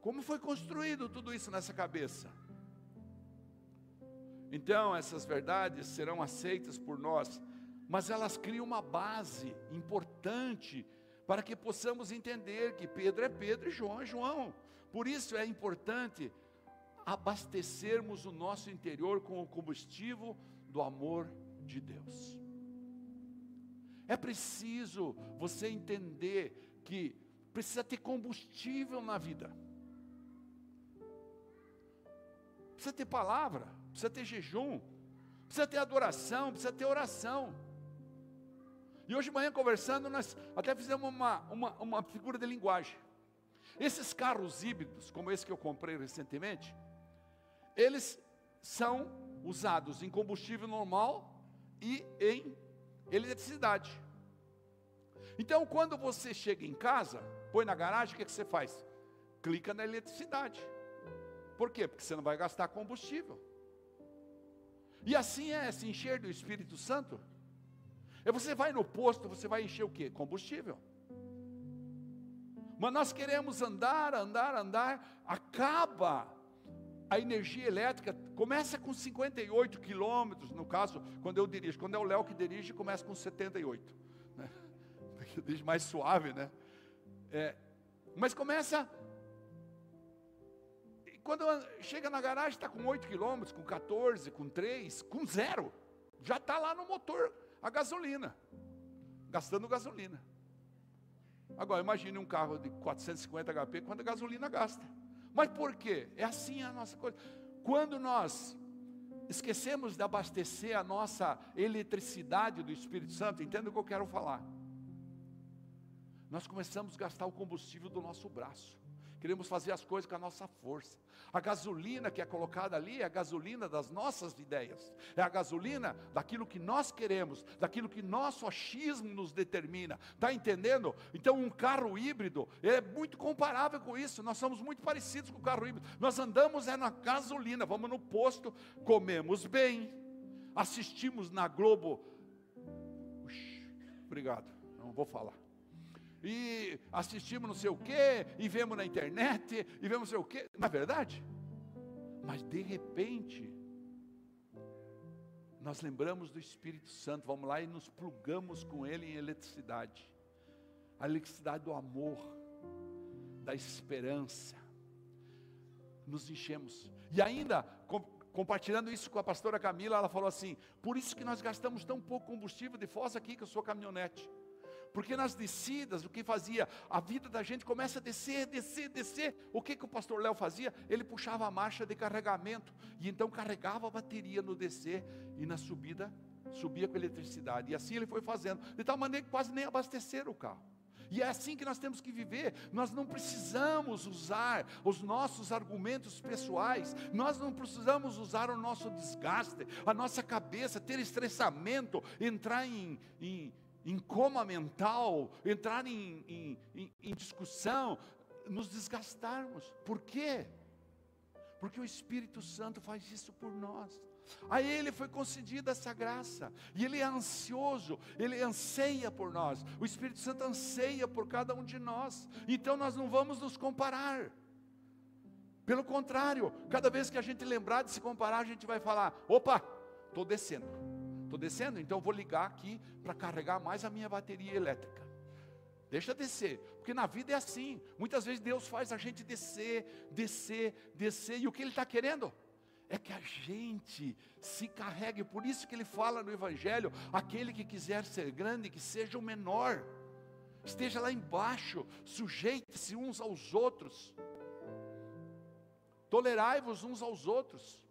como foi construído tudo isso nessa cabeça? Então, essas verdades serão aceitas por nós mas elas criam uma base importante para que possamos entender que Pedro é Pedro e João é João. Por isso é importante abastecermos o nosso interior com o combustível do amor de Deus. É preciso você entender que precisa ter combustível na vida. Precisa ter palavra, precisa ter jejum, Precisa ter adoração, precisa ter oração. E hoje de manhã conversando, nós até fizemos uma, uma, uma figura de linguagem. Esses carros híbridos, como esse que eu comprei recentemente, eles são usados em combustível normal e em eletricidade. Então, quando você chega em casa, põe na garagem, o que, que você faz? Clica na eletricidade. Por quê? Porque você não vai gastar combustível. E assim é se encher do Espírito Santo. E você vai no posto, você vai encher o quê? Combustível. Mas nós queremos andar, andar, andar, acaba a energia elétrica, começa com 58 quilômetros, no caso, quando eu dirijo, quando é o Léo que dirige, começa com 78, né? [LAUGHS] dirige mais suave, né? É, mas começa, quando chega na garagem, está com 8 quilômetros, com 14, com 3, com zero, já está lá no motor a gasolina, gastando gasolina. Agora, imagine um carro de 450 HP, quanto a gasolina gasta. Mas por quê? É assim a nossa coisa. Quando nós esquecemos de abastecer a nossa eletricidade do Espírito Santo, entenda o que eu quero falar. Nós começamos a gastar o combustível do nosso braço. Queremos fazer as coisas com a nossa força. A gasolina que é colocada ali é a gasolina das nossas ideias, é a gasolina daquilo que nós queremos, daquilo que nosso achismo nos determina. Está entendendo? Então, um carro híbrido é muito comparável com isso. Nós somos muito parecidos com o carro híbrido. Nós andamos é na gasolina, vamos no posto, comemos bem, assistimos na Globo. Ux, obrigado, não vou falar e assistimos não sei o quê, e vemos na internet, e vemos não sei o quê, não é verdade? Mas de repente, nós lembramos do Espírito Santo, vamos lá e nos plugamos com Ele em eletricidade, a eletricidade do amor, da esperança, nos enchemos, e ainda, com, compartilhando isso com a pastora Camila, ela falou assim: por isso que nós gastamos tão pouco combustível de foz aqui com a sua caminhonete. Porque nas descidas, o que fazia? A vida da gente começa a descer, descer, descer. O que, que o pastor Léo fazia? Ele puxava a marcha de carregamento. E então carregava a bateria no descer e na subida subia com eletricidade. E assim ele foi fazendo. De tal maneira que quase nem abasteceram o carro. E é assim que nós temos que viver. Nós não precisamos usar os nossos argumentos pessoais, nós não precisamos usar o nosso desgaste, a nossa cabeça, ter estressamento, entrar em, em, em coma mental, entrar em, em, em, em discussão, nos desgastarmos. Por quê? Porque o Espírito Santo faz isso por nós. A Ele foi concedida essa graça, e Ele é ansioso, Ele anseia por nós, o Espírito Santo anseia por cada um de nós, então nós não vamos nos comparar, pelo contrário, cada vez que a gente lembrar de se comparar, a gente vai falar: opa, estou descendo, Estou descendo, então vou ligar aqui para carregar mais a minha bateria elétrica. Deixa descer, porque na vida é assim. Muitas vezes Deus faz a gente descer, descer, descer, e o que Ele está querendo? É que a gente se carregue, por isso que Ele fala no Evangelho: aquele que quiser ser grande, que seja o menor, esteja lá embaixo, sujeite-se uns aos outros, tolerai-vos uns aos outros.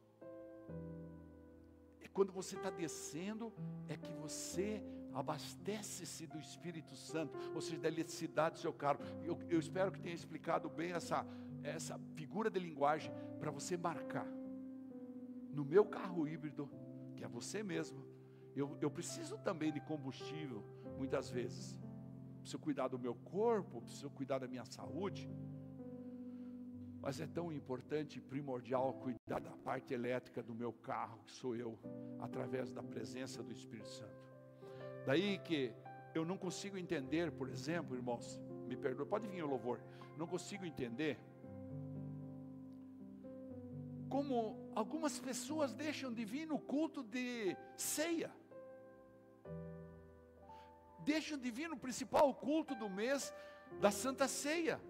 Quando você está descendo, é que você abastece-se do Espírito Santo, ou seja, da eletricidade do seu carro. Eu, eu espero que tenha explicado bem essa, essa figura de linguagem para você marcar. No meu carro híbrido, que é você mesmo, eu, eu preciso também de combustível, muitas vezes. Preciso cuidar do meu corpo, preciso cuidar da minha saúde. Mas é tão importante e primordial cuidar da parte elétrica do meu carro, que sou eu, através da presença do Espírito Santo. Daí que eu não consigo entender, por exemplo, irmãos, me perdoe, pode vir o louvor, não consigo entender como algumas pessoas deixam de vir no culto de ceia, deixam de vir no principal culto do mês da Santa Ceia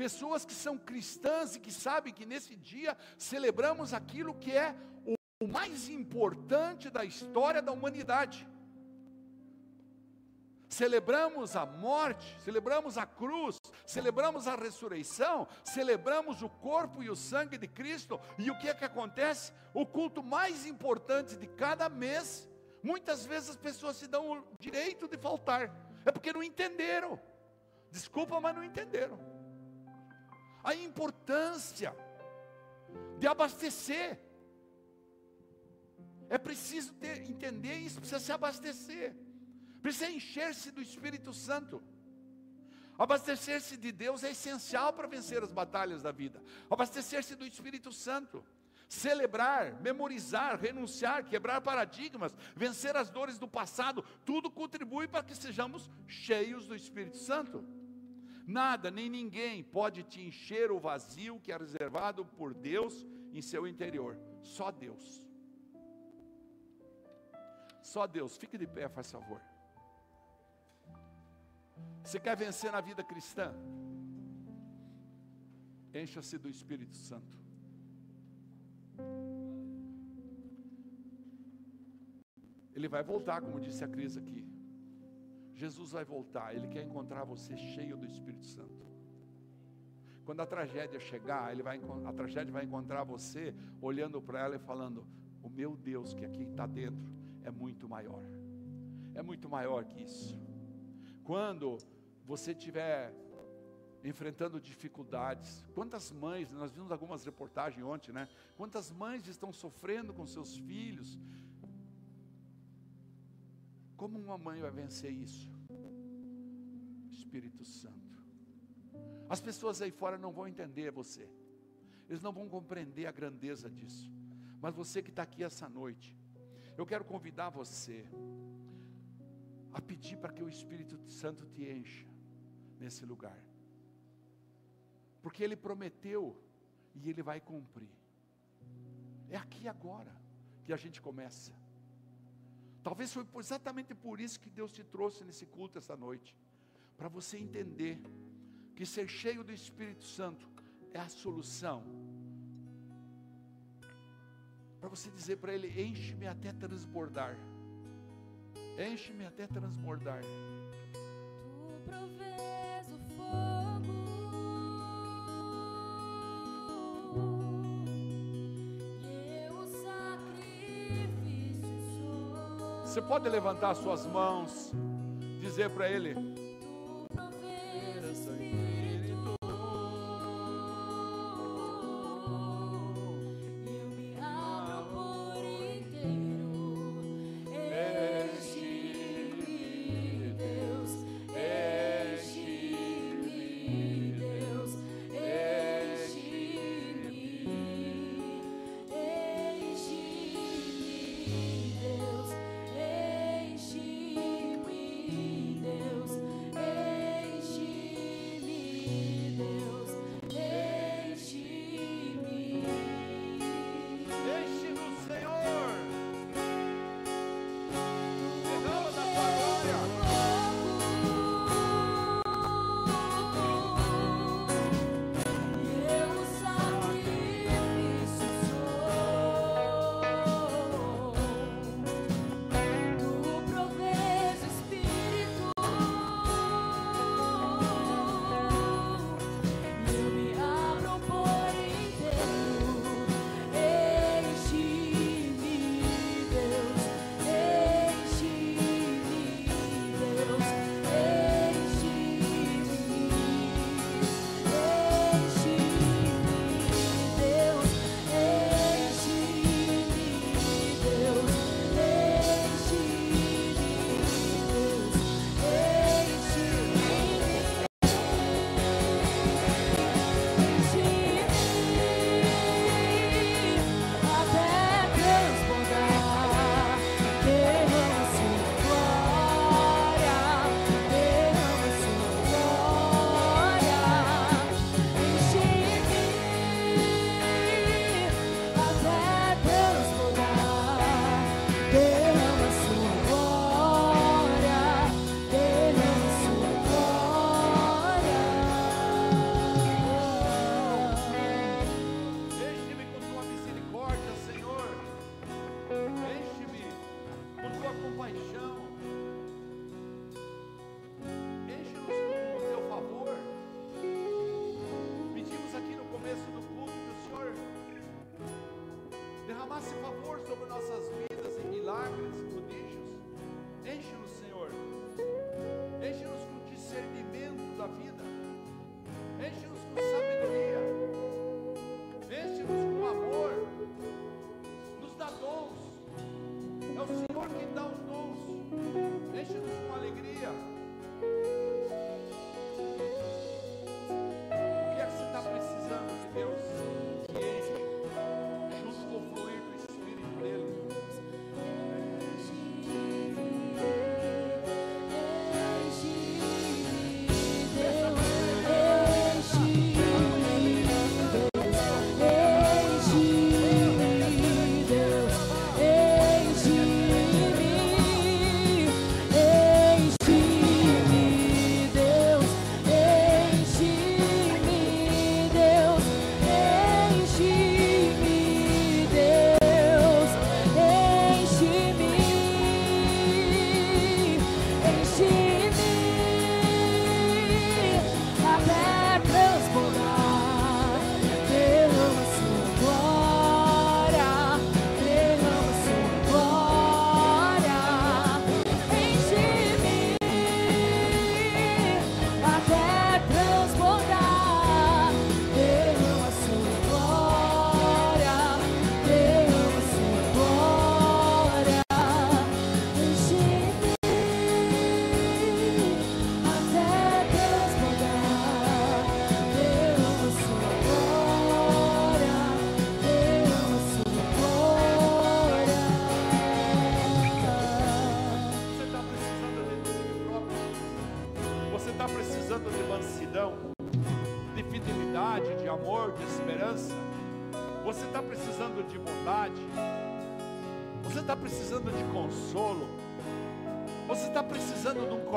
pessoas que são cristãs e que sabem que nesse dia celebramos aquilo que é o mais importante da história da humanidade. celebramos a morte, celebramos a cruz, celebramos a ressurreição, celebramos o corpo e o sangue de Cristo, e o que é que acontece? O culto mais importante de cada mês, muitas vezes as pessoas se dão o direito de faltar, é porque não entenderam, desculpa, mas não entenderam a importância de abastecer. É preciso ter, entender isso, precisa se abastecer, precisa encher-se do Espírito Santo. Abastecer-se de Deus é essencial para vencer as batalhas da vida. Abastecer-se do Espírito Santo. Celebrar, memorizar, renunciar, quebrar paradigmas, vencer as dores do passado, tudo contribui para que sejamos cheios do Espírito Santo. Nada nem ninguém pode te encher o vazio que é reservado por Deus em seu interior. Só Deus. Só Deus. Fique de pé, faz favor. Você quer vencer na vida cristã? Encha-se do Espírito Santo. Ele vai voltar, como disse a Cris aqui. Jesus vai voltar, Ele quer encontrar você cheio do Espírito Santo. Quando a tragédia chegar, ele vai, a tragédia vai encontrar você olhando para ela e falando: O meu Deus que aqui está dentro é muito maior, é muito maior que isso. Quando você estiver enfrentando dificuldades, quantas mães, nós vimos algumas reportagens ontem, né? Quantas mães estão sofrendo com seus filhos, como uma mãe vai vencer isso? Espírito Santo. As pessoas aí fora não vão entender você, eles não vão compreender a grandeza disso. Mas você que está aqui essa noite, eu quero convidar você a pedir para que o Espírito Santo te encha nesse lugar, porque Ele prometeu e Ele vai cumprir. É aqui agora que a gente começa. Talvez foi exatamente por isso que Deus te trouxe nesse culto essa noite, para você entender que ser cheio do Espírito Santo é a solução. Para você dizer para Ele: enche-me até transbordar, enche-me até transbordar. Tu Você pode levantar suas mãos, dizer para Ele: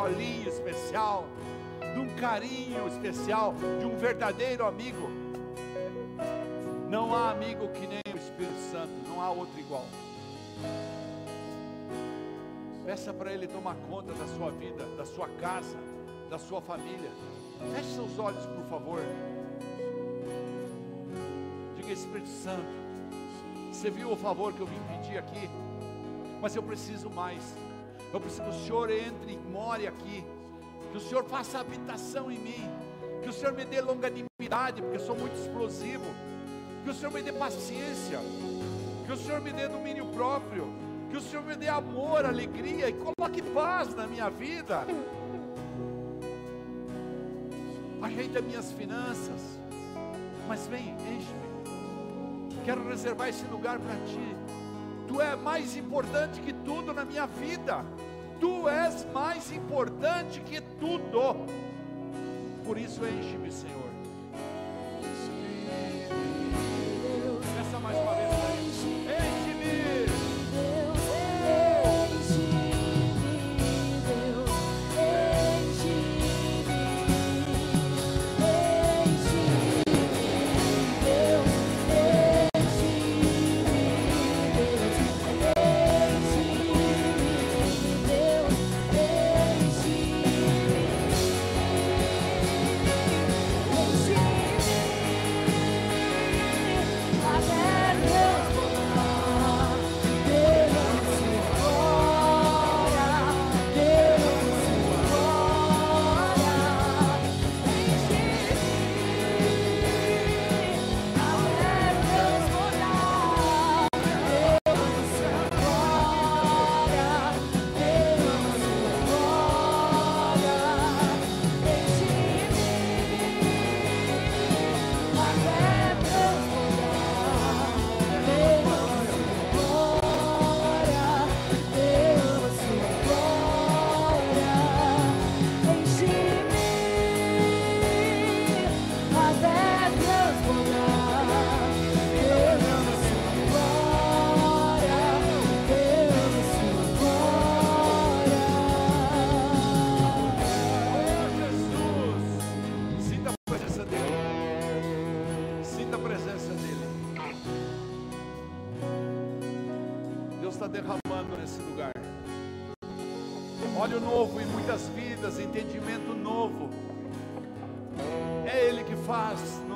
colinho especial, de um carinho especial, de um verdadeiro amigo? Não há amigo que nem o Espírito Santo, não há outro igual. Peça para Ele tomar conta da sua vida, da sua casa, da sua família. Feche seus olhos, por favor. Diga, Espírito Santo, você viu o favor que eu vim pedir aqui? Mas eu preciso mais. Eu preciso que o Senhor entre e more aqui. Que o Senhor faça habitação em mim. Que o Senhor me dê longanimidade, porque eu sou muito explosivo. Que o Senhor me dê paciência. Que o Senhor me dê domínio próprio. Que o Senhor me dê amor, alegria e coloque paz na minha vida. Ajeita minhas finanças. Mas vem, enche-me. Quero reservar esse lugar para ti. Tu é mais importante que tudo na minha vida. Tu és mais importante que tudo. Por isso enche-me, Senhor.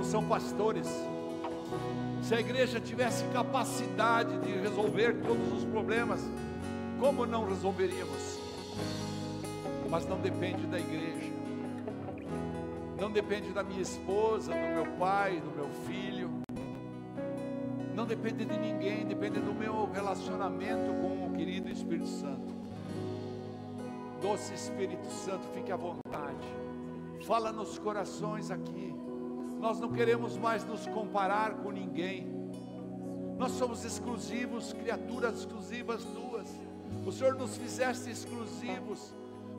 São pastores. Se a igreja tivesse capacidade de resolver todos os problemas, como não resolveríamos? Mas não depende da igreja, não depende da minha esposa, do meu pai, do meu filho, não depende de ninguém, depende do meu relacionamento com o querido Espírito Santo. Doce Espírito Santo, fique à vontade, fala nos corações aqui. Nós não queremos mais nos comparar com ninguém. Nós somos exclusivos, criaturas exclusivas tuas. O Senhor nos fizeste exclusivos.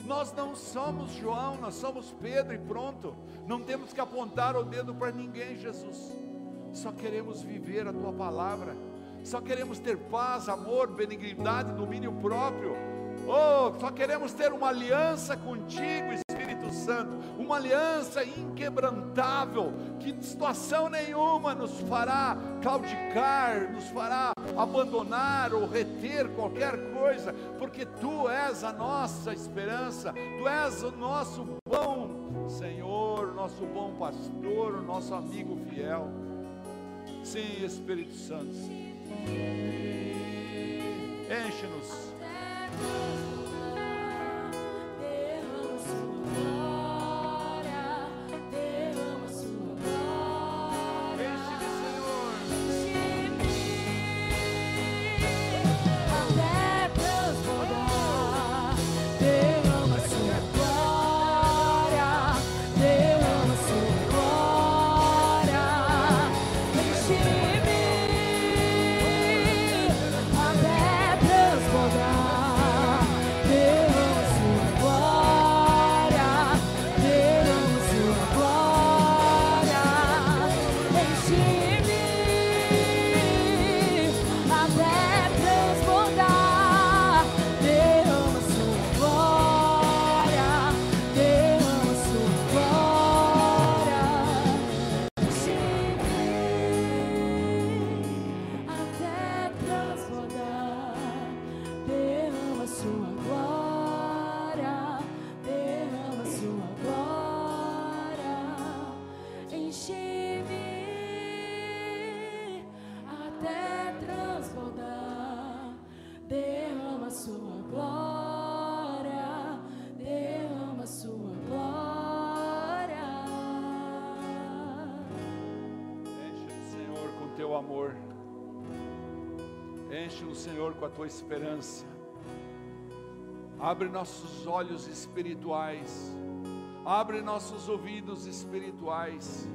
Nós não somos João, nós somos Pedro e pronto. Não temos que apontar o dedo para ninguém, Jesus. Só queremos viver a tua palavra. Só queremos ter paz, amor, benignidade, domínio próprio. Oh, só queremos ter uma aliança contigo, Espírito Santo, uma aliança inquebrantável, que situação nenhuma nos fará claudicar, nos fará abandonar ou reter qualquer coisa, porque tu és a nossa esperança, tu és o nosso bom Senhor, nosso bom pastor, o nosso amigo fiel. Sim, Espírito Santo, enche-nos. Enche o Senhor com a tua esperança. Abre nossos olhos espirituais. Abre nossos ouvidos espirituais.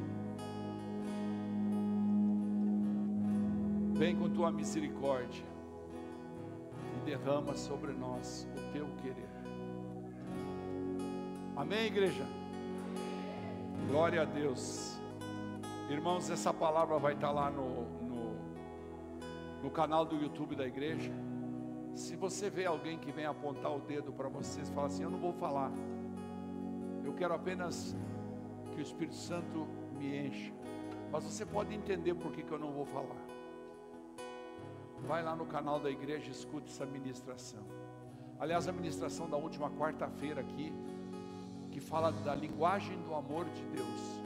Vem com tua misericórdia e derrama sobre nós o teu querer. Amém, igreja? Glória a Deus. Irmãos, essa palavra vai estar lá no, no, canal do YouTube da igreja. Se você vê alguém que vem apontar o dedo para vocês, fala assim: Eu não vou falar, eu quero apenas que o Espírito Santo me encha. Mas você pode entender por que, que eu não vou falar. Vai lá no canal da igreja e escute essa ministração. Aliás, a ministração da última quarta-feira aqui, que fala da linguagem do amor de Deus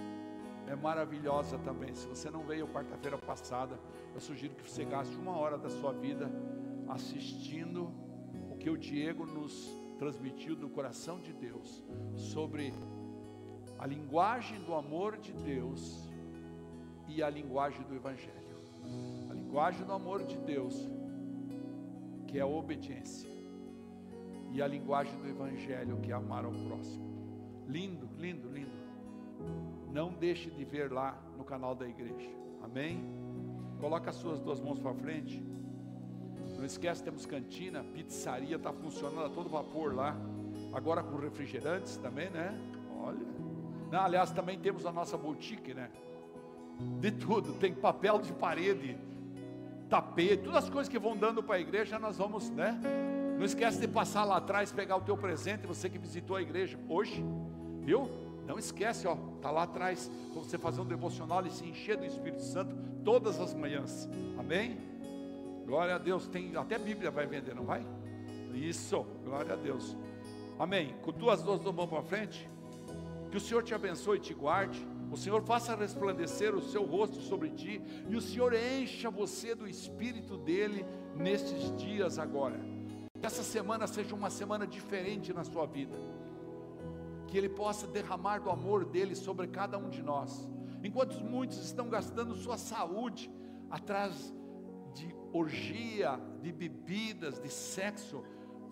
é maravilhosa também. Se você não veio quarta-feira passada, eu sugiro que você gaste uma hora da sua vida assistindo o que o Diego nos transmitiu do coração de Deus sobre a linguagem do amor de Deus e a linguagem do Evangelho. A linguagem do amor de Deus, que é a obediência, e a linguagem do Evangelho, que é amar ao próximo. Lindo. Não deixe de ver lá no canal da igreja. Amém? Coloca as suas duas mãos para frente. Não esquece, temos cantina, pizzaria, está funcionando a todo vapor lá. Agora com refrigerantes também, né? Olha. Não, aliás, também temos a nossa boutique, né? De tudo, tem papel de parede, tapete, todas as coisas que vão dando para a igreja, nós vamos, né? Não esquece de passar lá atrás, pegar o teu presente, você que visitou a igreja hoje, viu? Não esquece, ó, tá lá atrás, para você fazer um devocional e se encher do Espírito Santo todas as manhãs. Amém? Glória a Deus. Tem até Bíblia vai vender, não vai? Isso. Glória a Deus. Amém. Com duas duas mãos para frente. Que o Senhor te abençoe e te guarde. o Senhor faça resplandecer o seu rosto sobre ti e o Senhor encha você do espírito dele nestes dias agora. Que essa semana seja uma semana diferente na sua vida. Que ele possa derramar do amor dele sobre cada um de nós. Enquanto muitos estão gastando sua saúde atrás de orgia, de bebidas, de sexo,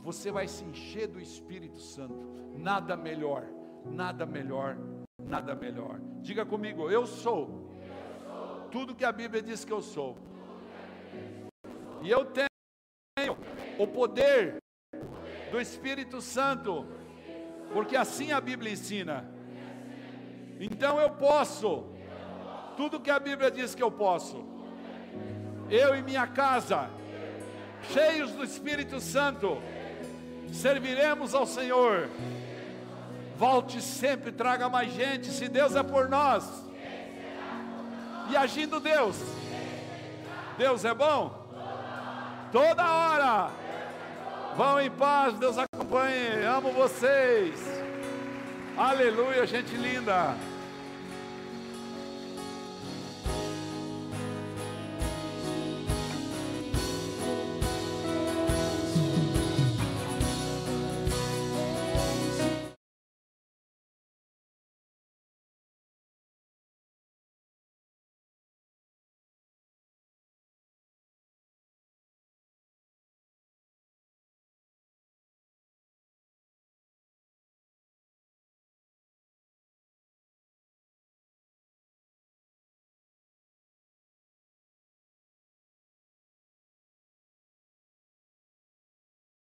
você vai se encher do Espírito Santo. Nada melhor, nada melhor, nada melhor. Diga comigo, eu sou, tudo que a Bíblia diz que eu sou. E eu tenho o poder do Espírito Santo, porque assim a Bíblia ensina. Então eu posso, tudo que a Bíblia diz que eu posso. Eu e minha casa, cheios do Espírito Santo, serviremos ao Senhor. Volte sempre, traga mais gente, se Deus é por nós. E agindo Deus, Deus é bom? Toda hora. Vão em paz, Deus acompanhe. Amo vocês. Aleluia, gente linda.